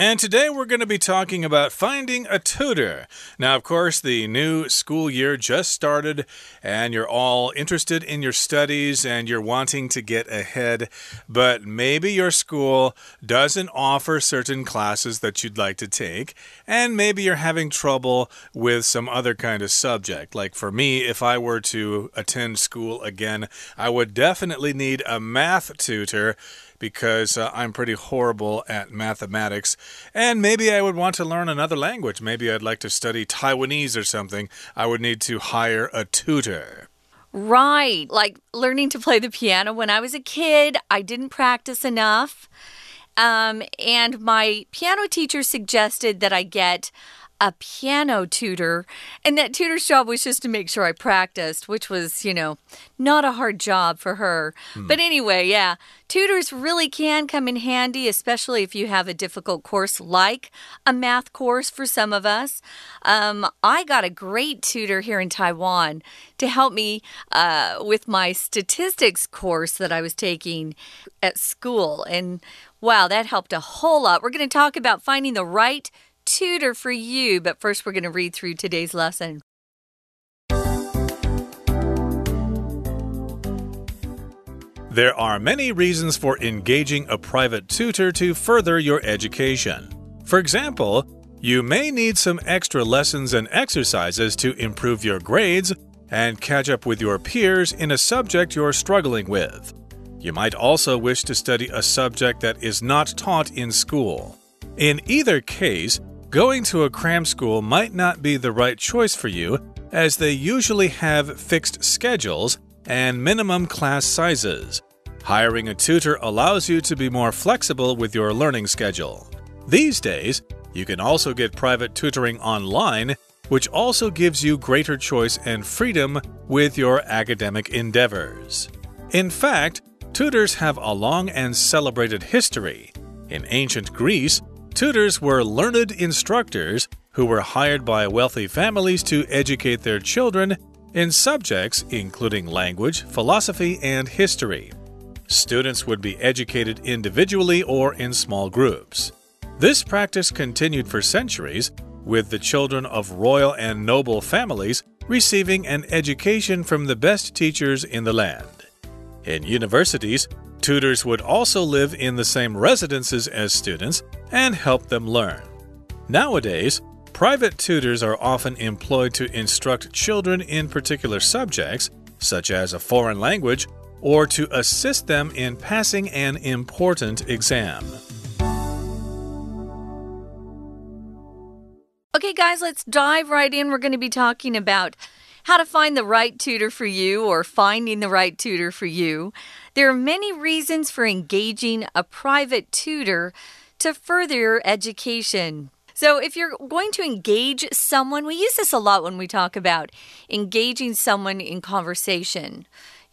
And today we're going to be talking about finding a tutor. Now, of course, the new school year just started, and you're all interested in your studies and you're wanting to get ahead, but maybe your school doesn't offer certain classes that you'd like to take, and maybe you're having trouble with some other kind of subject. Like for me, if I were to attend school again, I would definitely need a math tutor because uh, I'm pretty horrible at mathematics. And maybe I would want to learn another language. Maybe I'd like to study Taiwanese or something. I would need to hire a tutor. Right. Like learning to play the piano when I was a kid, I didn't practice enough. Um, and my piano teacher suggested that I get a piano tutor. And that tutor's job was just to make sure I practiced, which was, you know, not a hard job for her. Hmm. But anyway, yeah, tutors really can come in handy, especially if you have a difficult course like a math course for some of us. Um, I got a great tutor here in Taiwan to help me uh, with my statistics course that I was taking at school. And wow, that helped a whole lot. We're going to talk about finding the right tutor for you. But first, we're going to read through today's lesson. There are many reasons for engaging a private tutor to further your education. For example, you may need some extra lessons and exercises to improve your grades and catch up with your peers in a subject you're struggling with. You might also wish to study a subject that is not taught in school. In either case, Going to a cram school might not be the right choice for you, as they usually have fixed schedules and minimum class sizes. Hiring a tutor allows you to be more flexible with your learning schedule. These days, you can also get private tutoring online, which also gives you greater choice and freedom with your academic endeavors. In fact, tutors have a long and celebrated history. In ancient Greece, Tutors were learned instructors who were hired by wealthy families to educate their children in subjects including language, philosophy, and history. Students would be educated individually or in small groups. This practice continued for centuries, with the children of royal and noble families receiving an education from the best teachers in the land. In universities, tutors would also live in the same residences as students and help them learn. Nowadays, private tutors are often employed to instruct children in particular subjects, such as a foreign language, or to assist them in passing an important exam. Okay, guys, let's dive right in. We're going to be talking about how to find the right tutor for you or finding the right tutor for you. There are many reasons for engaging a private tutor to further your education. So, if you're going to engage someone, we use this a lot when we talk about engaging someone in conversation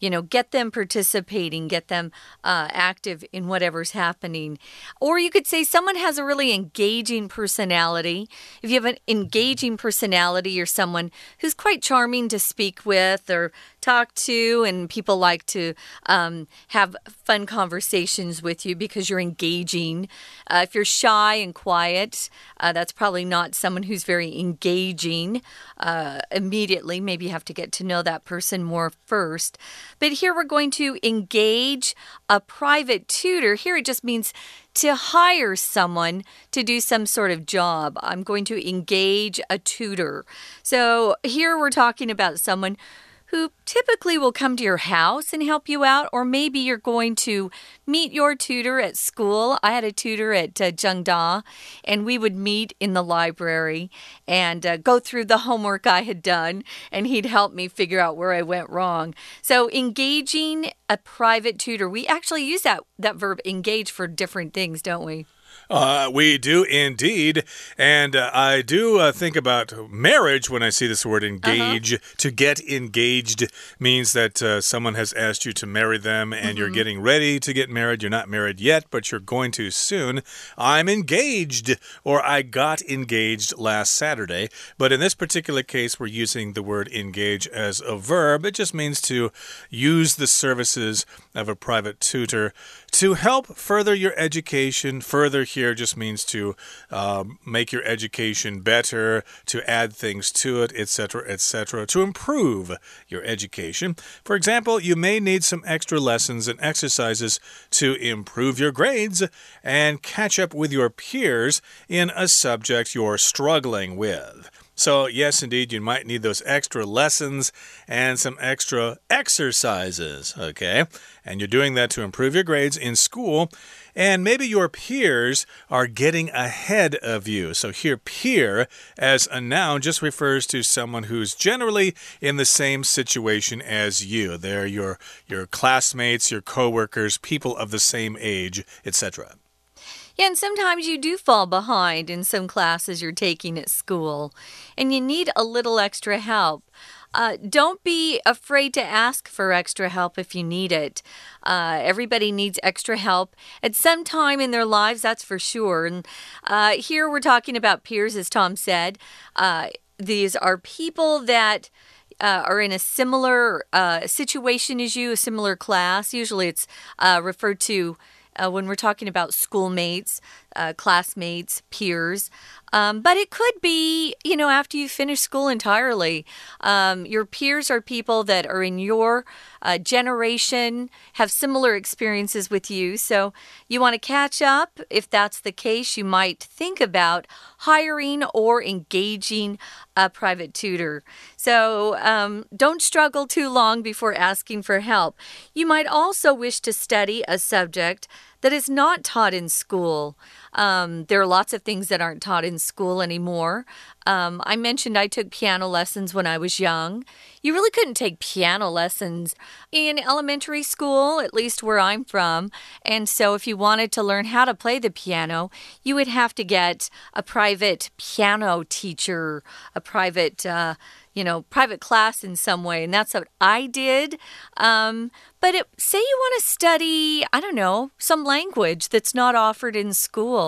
you know, get them participating, get them uh, active in whatever's happening. Or you could say someone has a really engaging personality. If you have an engaging personality or someone who's quite charming to speak with or talk to, and people like to um, have fun conversations with you because you're engaging. Uh, if you're shy and quiet, uh, that's probably not someone who's very engaging uh, immediately. Maybe you have to get to know that person more first. But here we're going to engage a private tutor. Here it just means to hire someone to do some sort of job. I'm going to engage a tutor. So here we're talking about someone who typically will come to your house and help you out, or maybe you're going to meet your tutor at school. I had a tutor at uh, Zhengda, and we would meet in the library and uh, go through the homework I had done, and he'd help me figure out where I went wrong. So, engaging a private tutor, we actually use that, that verb engage for different things, don't we? Uh, we do indeed. And uh, I do uh, think about marriage when I see this word engage. -huh. To get engaged means that uh, someone has asked you to marry them and mm -hmm. you're mm-hmm. getting ready to get married. You're not married yet, but you're going to soon. I'm engaged, or I got engaged last Saturday. But in this particular case, we're using the word engage as a verb. It just means to use the services of a private tutor to help further your education. Further here just means to um, make your education better, to add things to it, etc., etc., to improve your education. For example, you may need some extra lessons and exercises to improve your grades and catch up with your peers in a subject you're struggling with. So, yes, indeed, you might need those extra lessons and some extra exercises, okay? And you're doing that to improve your grades in school. And maybe your peers are getting ahead of you. So, here, peer as a noun just refers to someone who's generally in the same situation as you. They're your, your classmates, your coworkers, people of the same age, etc. Yeah, and sometimes you do fall behind in some classes you're taking at school, and you need a little extra help. Uh, don't be afraid to ask for extra help if you need it. Uh, everybody needs extra help at some time in their lives, that's for sure. And uh, here we're talking about peers, as Tom said. Uh, these are people that. Uh, are in a similar uh, situation as you, a similar class. Usually it's referred to uh, when we're talking about schoolmates, uh, classmates, peers. Um, but it could be, you know, after you finish school entirely. Um, your peers are people that are in your uh, generation, have similar experiences with you. So you want to catch up. If that's the case, you might think about hiring or engaging a private tutor. So um, don't struggle too long before asking for help. You might also wish to study a subject that is not taught in school. Um, there are lots of things that aren't taught in school anymore. Um, I mentioned I took piano lessons when I was young. You really couldn't take piano lessons in elementary school, at least where I'm from. And so, if you wanted to learn how to play the piano, you would have to get a private piano teacher, a private uh, you know, private class in some way. And that's what I did. Um, but it, say you want to study, I don't know, some language that's not offered in school.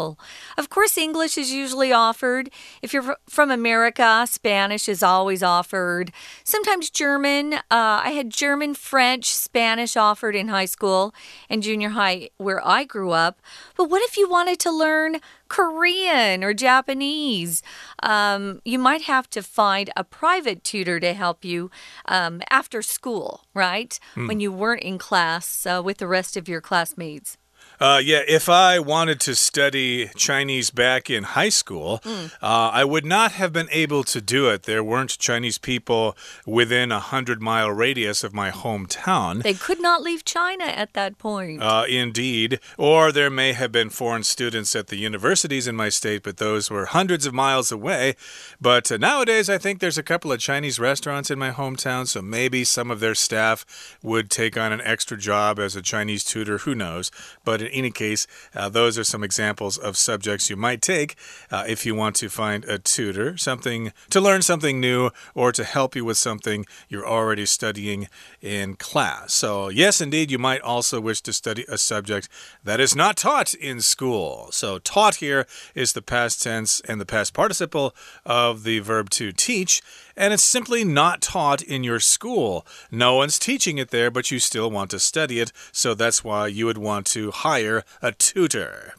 Of course, English is usually offered. If you're from America, Spanish is always offered. Sometimes German. Uh, I had German, French, Spanish offered in high school and junior high where I grew up. But what if you wanted to learn Korean or Japanese. Um, you might have to find a private tutor to help you um, after school, right? Mm. When you weren't in class uh, with the rest of your classmates. Uh, yeah, if I wanted to study Chinese back in high school, mm. uh, I would not have been able to do it. There weren't Chinese people within a hundred mile radius of my hometown. They could not leave China at that point. Uh, indeed. Or there may have been foreign students at the universities in my state, but those were hundreds of miles away. But uh, nowadays, I think there's a couple of Chinese restaurants in my hometown, so maybe some of their staff would take on an extra job as a Chinese tutor. Who knows? But in any case, uh, those are some examples of subjects you might take uh, if you want to find a tutor, something to learn something new or to help you with something you're already studying in class. So, yes, indeed, you might also wish to study a subject that is not taught in school. So, taught here is the past tense and the past participle of the verb to teach and it's simply not taught in your school. No one's teaching it there, but you still want to study it, so that's why you would want to hire a tutor.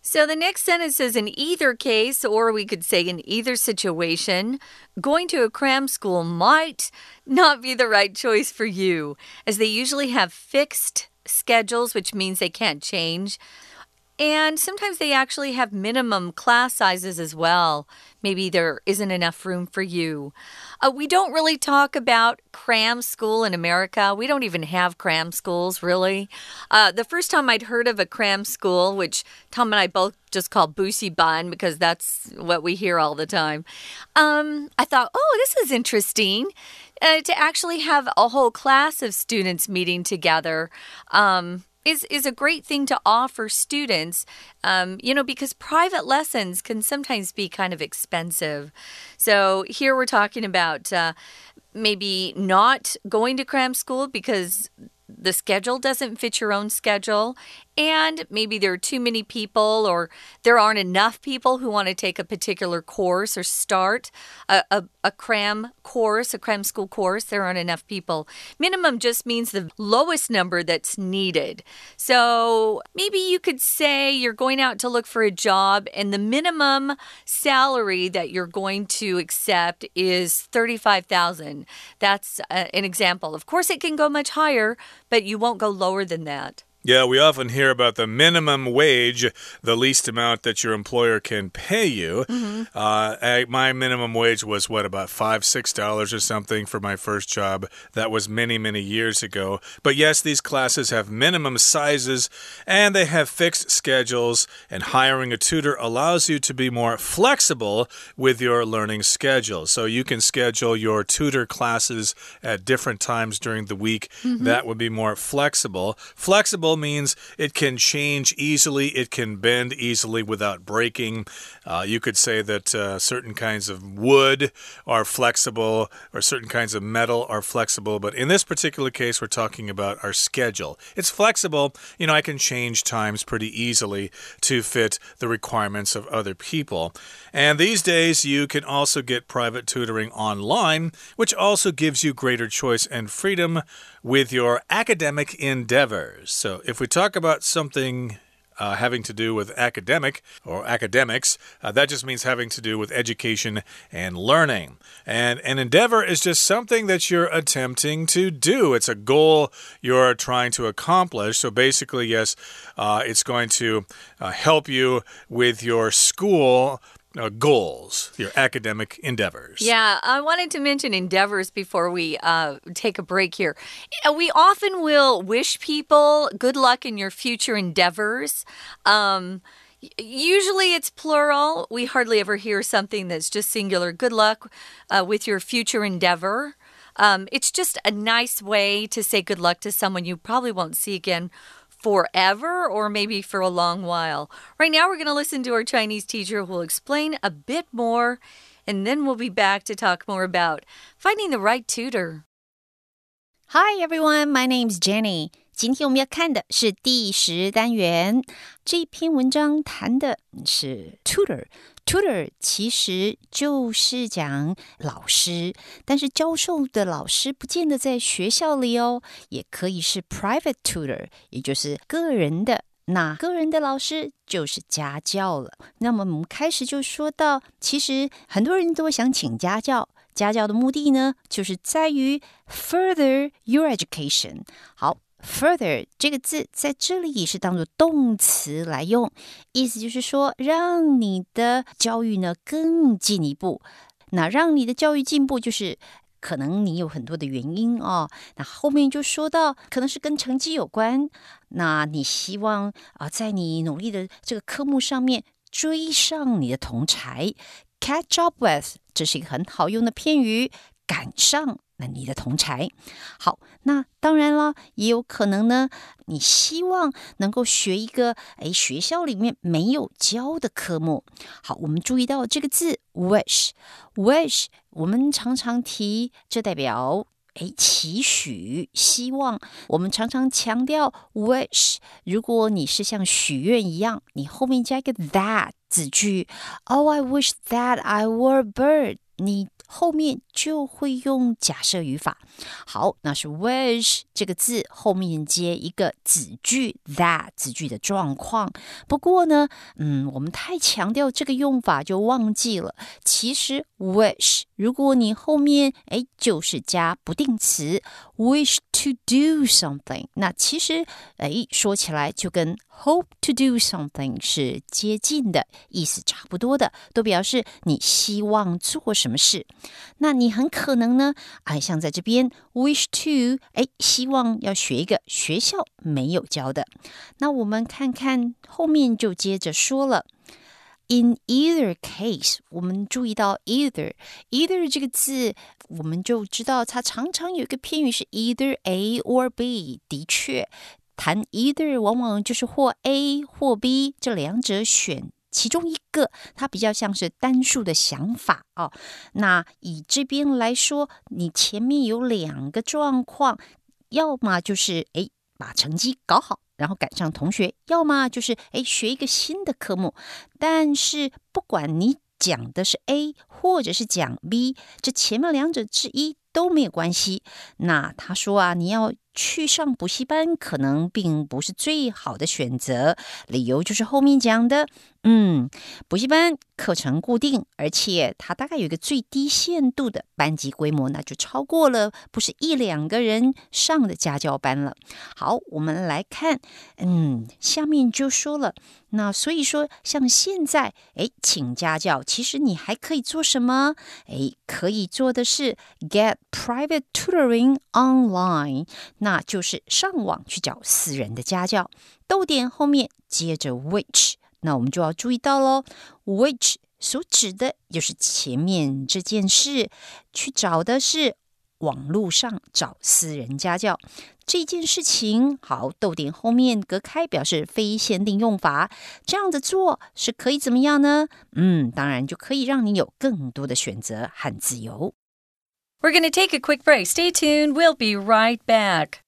So the next sentence says in either case, or we could say in either situation, going to a cram school might not be the right choice for you, as they usually have fixed schedules, which means they can't change. And sometimes they actually have minimum class sizes as well. Maybe there isn't enough room for you. Uh, we don't really talk about cram school in America. We don't even have cram schools, really. Uh, the first time I'd heard of a cram school, which Tom and I both just call buxiban because that's what we hear all the time, um, I thought, oh, this is interesting. Uh, to actually have a whole class of students meeting together. Um, is is a great thing to offer students. Um, you know, because private lessons can sometimes be kind of expensive. So here we're talking about uh, maybe not going to cram school because the schedule doesn't fit your own schedule, and maybe there are too many people, or there aren't enough people who want to take a particular course or start a, a, a cram course, a cram school course. There aren't enough people. Minimum just means the lowest number that's needed. So maybe you could say you're going out to look for a job, and the minimum salary that you're going to accept is 35,000. That's uh, an example. Of course, it can go much higher, but you won't go lower than that. Yeah, we often hear about the minimum wage, the least amount that your employer can pay you. Mm -hmm. uh, my minimum wage was what, about five, six dollars or something for my first job. That was many, many years ago. But yes, these classes have minimum sizes and they have fixed schedules, and hiring a tutor allows you to be more flexible with your learning schedule. So you can schedule your tutor classes at different times during the week. Mm -hmm. That would be more flexible. Flexible means it can change easily, it can bend easily without breaking. Uh, you could say that uh, certain kinds of wood are flexible, or certain kinds of metal are flexible, but in this particular case, we're talking about our schedule. It's flexible. You know, I can change times pretty easily to fit the requirements of other people. And these days, you can also get private tutoring online, which also gives you greater choice and freedom with your academic endeavors. So, if we talk about something uh, having to do with academic or academics. Uh, that just means having to do with education and learning. And an endeavor is just something that you're attempting to do, it's a goal you're trying to accomplish. So basically, yes, uh, it's going to uh, help you with your school uh, goals, your academic endeavors. Yeah, I wanted to mention endeavors before we uh, take a break here. We often will wish people good luck in your future endeavors. Um, usually it's plural. We hardly ever hear something that's just singular. Good luck uh, with your future endeavor. Um, it's just a nice way to say good luck to someone you probably won't see again forever or maybe for a long while. Right now, we're going to listen to our Chinese teacher who will explain a bit more, and then we'll be back to talk more about finding the right tutor. Hi everyone, my name is Jenny. 今天我们要看的是第十单元，这篇文章谈的是 tutor。 Tutor 其实就是讲老师，但是教授的老师不见得在学校里哦，也可以是 private tutor，也就是个人的。那个人的老师就是家教了。那么我们开始就说到，其实很多人都想请家教，家教的目的呢，就是在于 further your education。好。Further 这个字在这里也是当做动词来用，意思就是说让你的教育呢更进一步。那让你的教育进步，就是可能你有很多的原因哦。那后面就说到，可能是跟成绩有关。那你希望啊，在你努力的这个科目上面追上你的同才，catch up with，这是一个很好用的片语，赶上。那你的同才，好，那当然了，也有可能呢。你希望能够学一个哎学校里面没有教的科目。好，我们注意到这个字 wish，wish，我们常常提，这代表哎期许、希望。我们常常强调 wish。如果你是像许愿一样，你后面加一个 that 子句，Oh, I wish that I were a bird。你后面就会用假设语法。好，那是 wish 这个字后面接一个子句 that 子句的状况。不过呢，嗯，我们太强调这个用法就忘记了。其实 wish 如果你后面哎就是加不定词 wish to do something，那其实哎说起来就跟 hope to do something 是接近的意思，差不多的，都表示你希望做什么事。那你你很可能呢，啊，像在这边 wish to，哎，希望要学一个学校没有教的。那我们看看后面就接着说了，in either case，我们注意到 either，either 这个字，我们就知道它常常有一个偏语是 either A or B。的确，谈 either 往往就是或 A 或 B 这两者选。其中一个，它比较像是单数的想法哦。那以这边来说，你前面有两个状况，要么就是诶把成绩搞好，然后赶上同学；要么就是诶学一个新的科目。但是不管你讲的是 A 或者是讲 B，这前面两者之一都没有关系。那他说啊，你要。去上补习班可能并不是最好的选择，理由就是后面讲的。嗯，补习班课程固定，而且它大概有一个最低限度的班级规模，那就超过了不是一两个人上的家教班了。好，我们来看，嗯，下面就说了，那所以说像现在，哎，请家教，其实你还可以做什么？哎，可以做的是 get private tutoring online。那就是上网去找私人的家教，逗点后面接着 which，那我们就要注意到喽，which 所指的就是前面这件事，去找的是网络上找私人家教这件事情。好，逗点后面隔开表示非限定用法，这样子做是可以怎么样呢？嗯，当然就可以让你有更多的选择和自由。We're going to take a quick break. Stay tuned. We'll be right back.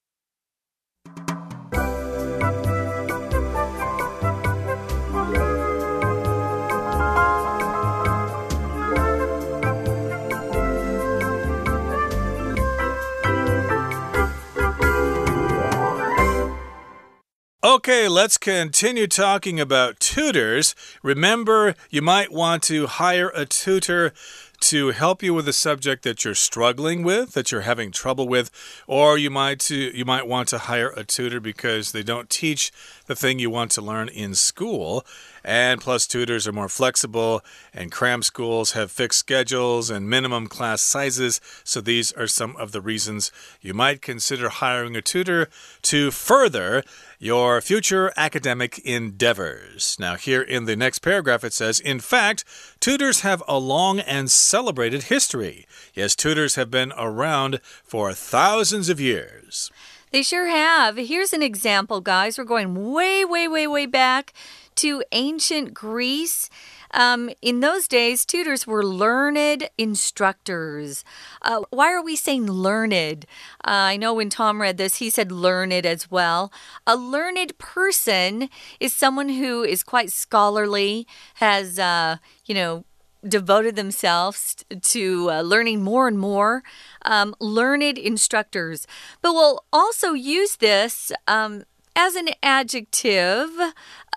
Okay, let's continue talking about tutors. Remember, you might want to hire a tutor to help you with a subject that you're struggling with, that you're having trouble with, or you might to you might want to hire a tutor because they don't teach the thing you want to learn in school. And plus, tutors are more flexible, and cram schools have fixed schedules and minimum class sizes. So, these are some of the reasons you might consider hiring a tutor to further your future academic endeavors. Now, here in the next paragraph, it says, In fact, tutors have a long and celebrated history. Yes, tutors have been around for thousands of years. They sure have. Here's an example, guys. We're going way, way, way, way back to ancient Greece. Um, in those days, tutors were learned instructors. Uh, why are we saying learned? Uh, I know when Tom read this, he said learned as well. A learned person is someone who is quite scholarly, has, uh, you know, devoted themselves to uh, learning more and more, um, learned instructors. But we'll also use this um, as an adjective,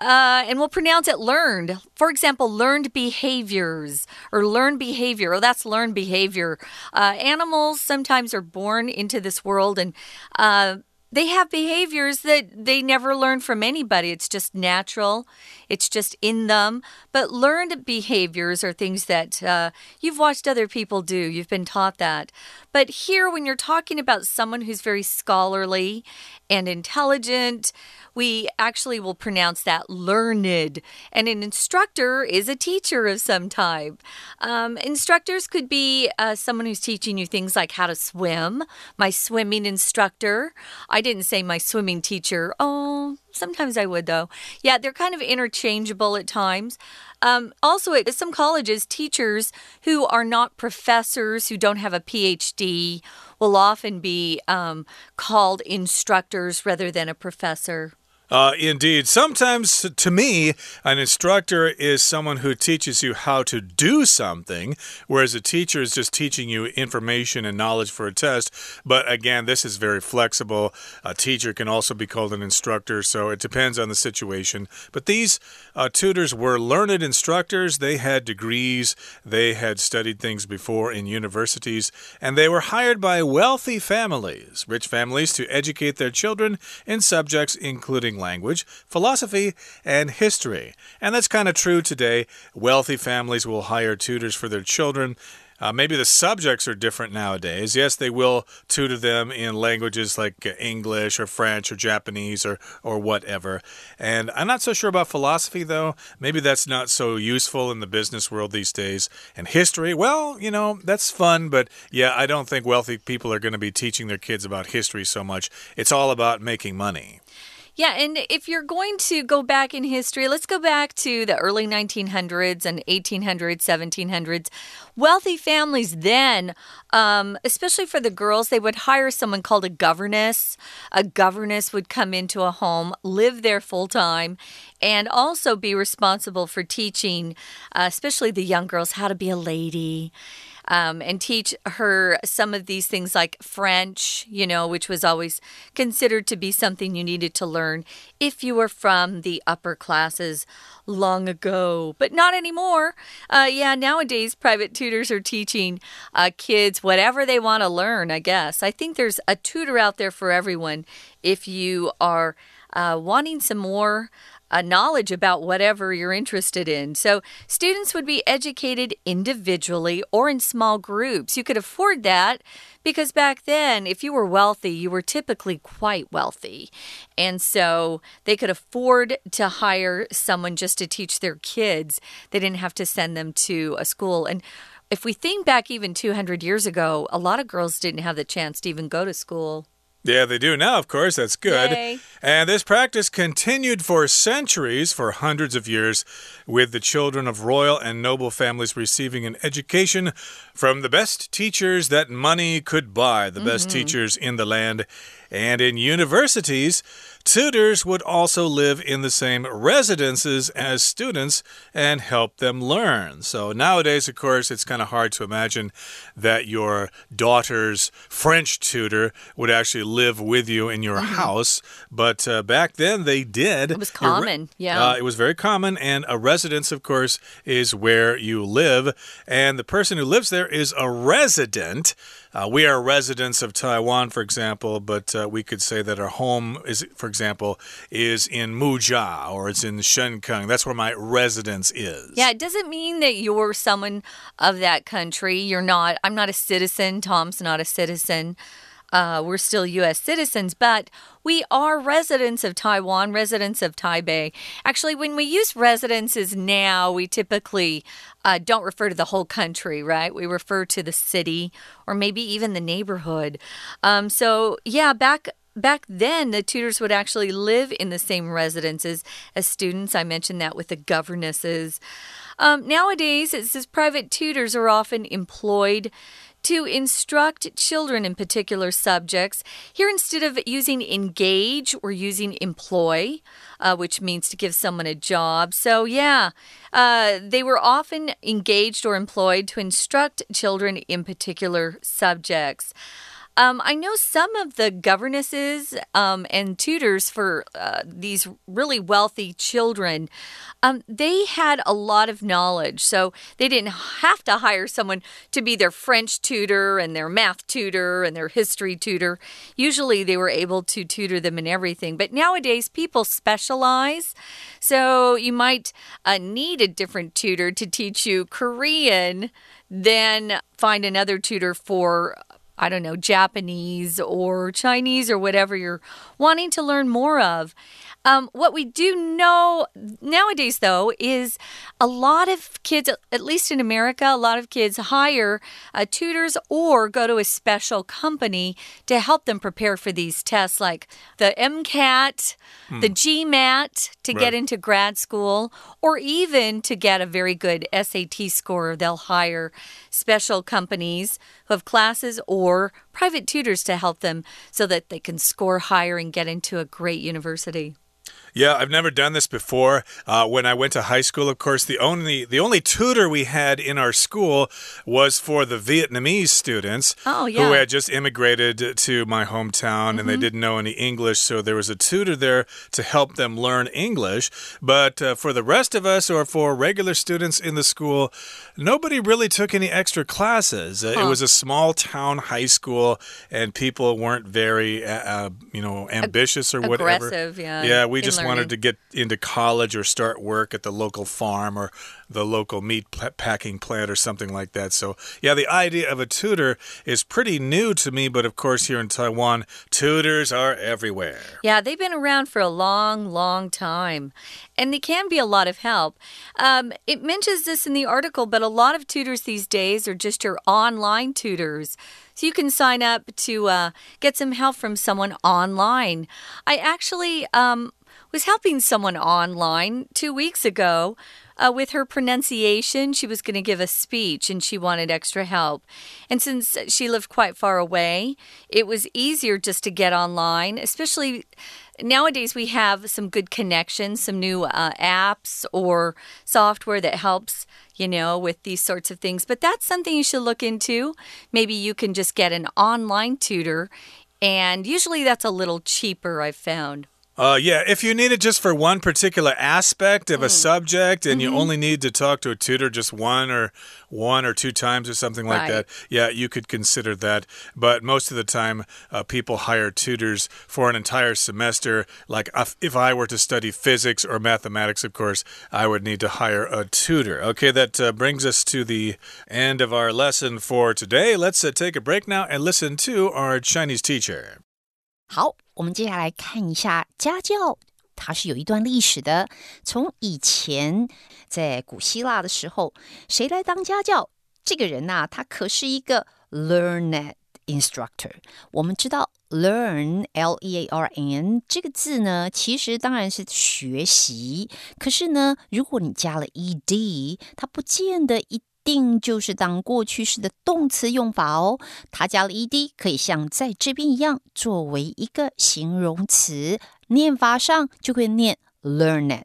uh, and we'll pronounce it learned. For example, learned behaviors or learned behavior. Oh, that's learned behavior. Uh, animals sometimes are born into this world and uh, they have behaviors that they never learn from anybody. It's just natural, it's just in them. But learned behaviors are things that uh, you've watched other people do, you've been taught that. But here, when you're talking about someone who's very scholarly and intelligent, we actually will pronounce that learned. And an instructor is a teacher of some type. Um, instructors could be uh, someone who's teaching you things like how to swim. My swimming instructor. I didn't say my swimming teacher. Oh, sometimes I would though. Yeah, they're kind of interchangeable at times. Um, also, at some colleges, teachers who are not professors, who don't have a PhD, will often be um, called instructors rather than a professor. Uh, indeed. Sometimes, to me, an instructor is someone who teaches you how to do something, whereas a teacher is just teaching you information and knowledge for a test. But again, this is very flexible. A teacher can also be called an instructor, so it depends on the situation. But these uh, tutors were learned instructors. They had degrees, they had studied things before in universities, and they were hired by wealthy families, rich families, to educate their children in subjects including language, philosophy, and history. And that's kind of true today. Wealthy families will hire tutors for their children. Uh, maybe the subjects are different nowadays. Yes, they will tutor them in languages like English or French or Japanese or, or whatever. And I'm not so sure about philosophy, though. Maybe that's not so useful in the business world these days. And history, well, you know, that's fun, but yeah, I don't think wealthy people are going to be teaching their kids about history so much. It's all about making money. Yeah, and if you're going to go back in history, let's go back to the early 1900s and 1800s, 1700s. Wealthy families then, um, especially for the girls, they would hire someone called a governess. A governess would come into a home, live there full time, and also be responsible for teaching, uh, especially the young girls, how to be a lady um, and teach her some of these things like French, you know, which was always considered to be something you needed to learn if you were from the upper classes long ago, but not anymore. Uh, yeah, nowadays private tutors are teaching uh, kids whatever they want to learn, I guess. I think there's a tutor out there for everyone if you are uh, wanting some more a knowledge about whatever you're interested in. So, students would be educated individually or in small groups. You could afford that because back then, if you were wealthy, you were typically quite wealthy. And so they could afford to hire someone just to teach their kids. They didn't have to send them to a school. And if we think back even 200 years ago, a lot of girls didn't have the chance to even go to school. Yeah, they do now, of course. That's good. Yay. And this practice continued for centuries, for hundreds of years, with the children of royal and noble families receiving an education from the best teachers that money could buy, the mm -hmm. best mm-hmm. teachers in the land. And in universities, Tutors would also live in the same residences as students and help them learn. So nowadays, of course, it's kind of hard to imagine that your daughter's French tutor would actually live with you in your mm -hmm. house. But uh, back then, they did. It was common, yeah. Uh, it was very common. And a residence, of course, is where you live. And the person who lives there is a resident. Uh, we are residents of Taiwan, for example, but uh, we could say that our home is, for example, is in Muzha or it's in Shenkeng. That's where my residence is. Yeah, it doesn't mean that you're someone of that country. You're not. I'm not a citizen. Tom's not a citizen. Uh, we're still U.S. citizens, but we are residents of Taiwan, residents of Taipei. Actually, when we use residences now, we typically uh, don't refer to the whole country, right? We refer to the city or maybe even the neighborhood. Um, so, yeah, back back then, the tutors would actually live in the same residences as students. I mentioned that with the governesses. Um, nowadays, it says private tutors are often employed to instruct children in particular subjects. Here, instead of using engage, we're using employ, uh, which means to give someone a job. So, yeah, uh, they were often engaged or employed to instruct children in particular subjects. Um, I know some of the governesses um, and tutors for uh, these really wealthy children. Um, they had a lot of knowledge, so they didn't have to hire someone to be their French tutor and their math tutor and their history tutor. Usually, they were able to tutor them in everything. But nowadays, people specialize, so you might uh, need a different tutor to teach you Korean. Then find another tutor for I don't know, Japanese or Chinese or whatever you're wanting to learn more of. Um, what we do know nowadays, though, is a lot of kids, at least in America, a lot of kids hire uh, tutors or go to a special company to help them prepare for these tests, like the MCAT, hmm. the GMAT to right. get into grad school, or even to get a very good SAT score. They'll hire special companies who have classes or private tutors to help them so that they can score higher and get into a great university. Yeah, I've never done this before. Uh, when I went to high school, of course, the only the only tutor we had in our school was for the Vietnamese students oh, yeah. who had just immigrated to my hometown mm -hmm. and they mm-hmm. didn't know any English. So there was a tutor there to help them learn English. But uh, for the rest of us or for regular students in the school, nobody really took any extra classes. Uh, huh. It was a small town high school, and people weren't very, uh, uh you know, ambitious or whatever. Aggressive, yeah. Yeah, we just learning. wanted to get into college or start work at the local farm or the local meat packing plant or something like that. So, yeah, the idea of a tutor is pretty new to me, but of course, here in Taiwan, tutors are everywhere. Yeah, they've been around for a long, long time, and they can be a lot of help. Um, it mentions this in the article, but a lot of tutors these days are just your online tutors. So you can sign up to uh, get some help from someone online. I actually um, was helping someone online two weeks ago uh, with her pronunciation. She was going to give a speech and she wanted extra help. And since she lived quite far away, it was easier just to get online, especially nowadays we have some good connections, some new uh, apps or software that helps, you know, with these sorts of things. But that's something you should look into. Maybe you can just get an online tutor, and usually that's a little cheaper, I've found. Uh, yeah, if you need it just for one particular aspect of mm. a subject and mm -hmm. you mm-hmm. only need to talk to a tutor just one or one or two times or something like right. that, yeah, you could consider that. But most of the time, uh, people hire tutors for an entire semester. Like if I were to study physics or mathematics, of course, I would need to hire a tutor. Okay, that uh, brings us to the end of our lesson for today. Let's uh, take a break now and listen to our Chinese teacher. 好，我们接下来看一下家教，它是有一段历史的。从以前在古希腊的时候，谁来当家教？这个人呐，他可是一个 learned instructor。我们知道 learn l e a r n 这个字呢，其实当然是学习。可是呢，如果你加了 e d，它不见得一。定就是当过去式的动词用法哦，它加了 ed，可以像在这边一样作为一个形容词，念法上就会念 learned。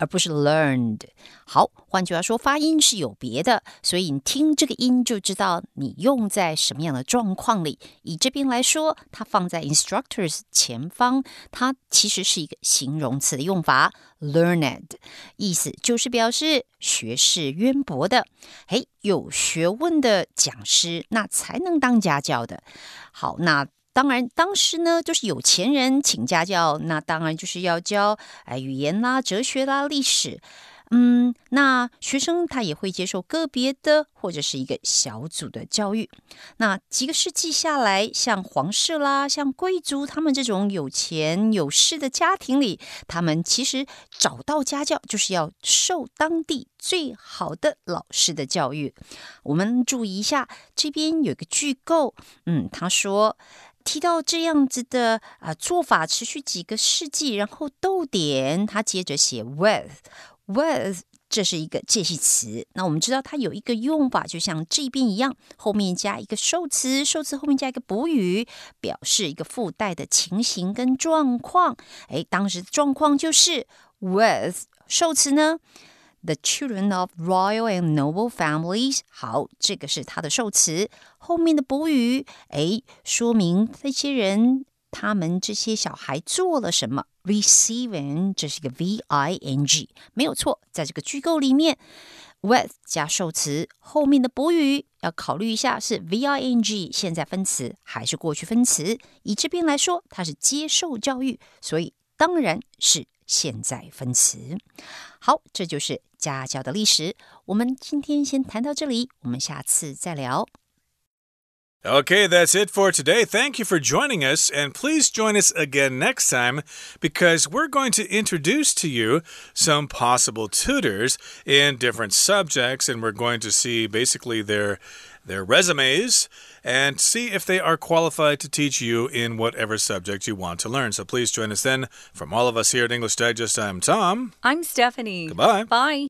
而不是 learned。好，换句话说，发音是有别的，所以你听这个音就知道你用在什么样的状况里。以这边来说，它放在 instructors 前方，它其实是一个形容词的用法，learned，意思就是表示学识渊博的，嘿，有学问的讲师，那才能当家教的。好，那。当然，当时呢，就是有钱人请家教，那当然就是要教哎语言啦、哲学啦、历史。嗯，那学生他也会接受个别的或者是一个小组的教育。那几个世纪下来，像皇室啦、像贵族他们这种有钱有势的家庭里，他们其实找到家教就是要受当地最好的老师的教育。我们注意一下，这边有个句构，嗯，他说。提到这样子的啊做法，持续几个世纪，然后逗点，他接着写 with，with，这是一个介系词。那我们知道它有一个用法，就像这边一样，后面加一个受词，受词后面加一个补语，表示一个附带的情形跟状况。哎，当时的状况就是 with 受词呢。The children of royal and noble families，好，这个是它的受词。后面的补语，哎，说明这些人他们这些小孩做了什么。Receiving，这是一个 V I N G，没有错，在这个句构里面，with 加受词，后面的补语要考虑一下是 V I N G 现在分词还是过去分词。以这边来说，它是接受教育，所以当然是现在分词。好，这就是家教的历史。我们今天先谈到这里，我们下次再聊。Okay, that's it for today. Thank you for joining us, and please join us again next time because we're going to introduce to you some possible tutors in different subjects, and we're going to see basically their their resumes and see if they are qualified to teach you in whatever subject you want to learn. So please join us then. From all of us here at English Digest, I'm Tom. I'm Stephanie. Goodbye. Bye.